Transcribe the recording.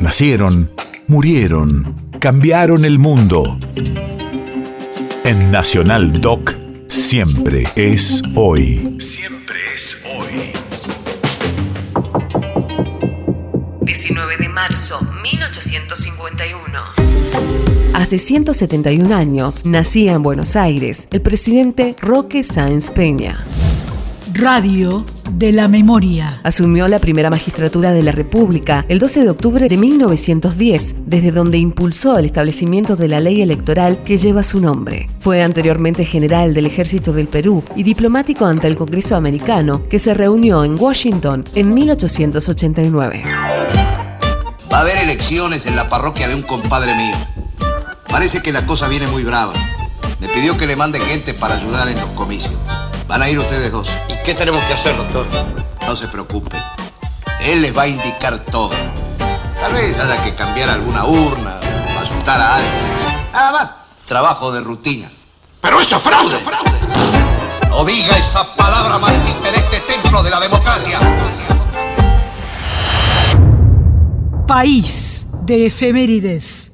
Nacieron, murieron, cambiaron el mundo. En Nacional Doc, siempre es hoy. Siempre es hoy. 19 de marzo 1851. Hace 171 años nacía en Buenos Aires el presidente Roque Sáenz Peña. Radio de la Memoria. Asumió la primera magistratura de la República el 12 de octubre de 1910, desde donde impulsó el establecimiento de la ley electoral que lleva su nombre. Fue anteriormente general del Ejército del Perú y diplomático ante el Congreso americano, que se reunió en Washington en 1889. Va a haber elecciones en la parroquia de un compadre mío. Parece que la cosa viene muy brava. Me pidió que le mande gente para ayudar en los comicios. Van a ir ustedes dos. ¿Y qué tenemos que hacer, doctor? No se preocupen. Él les va a indicar todo. Tal vez haya que cambiar alguna urna, o asustar a alguien. Nada más. Trabajo de rutina. ¡Pero eso es fraude! fraude! No diga esa palabra maldita en este templo de la democracia. País de efemérides.